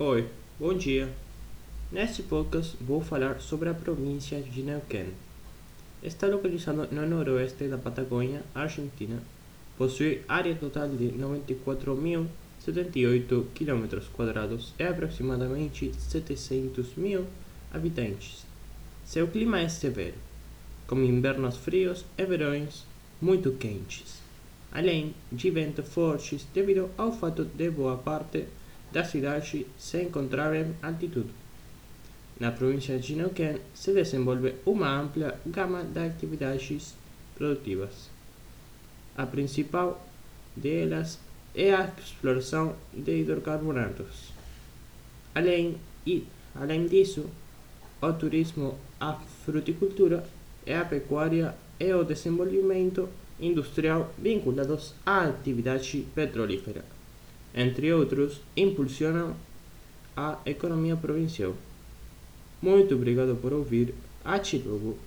Oi, bom dia. Neste podcast vou falar sobre a província de Neuquén. Está localizado no noroeste da Patagônia, Argentina. Possui área total de 94.078 km e aproximadamente 700 mil habitantes. Seu clima é severo, com invernos frios e verões muito quentes, além de ventos fortes devido ao fato de boa parte da cidade se encontrar em altitude. Na província de Neuquén se desenvolve uma ampla gama de atividades produtivas. A principal delas é a exploração de hidrocarbonetos. Além, e, além disso, o turismo, a fruticultura e a pecuária e o desenvolvimento industrial vinculados à atividade petrolífera entre outros, impulsionam a economia provincial. Muito obrigado por ouvir. Até logo.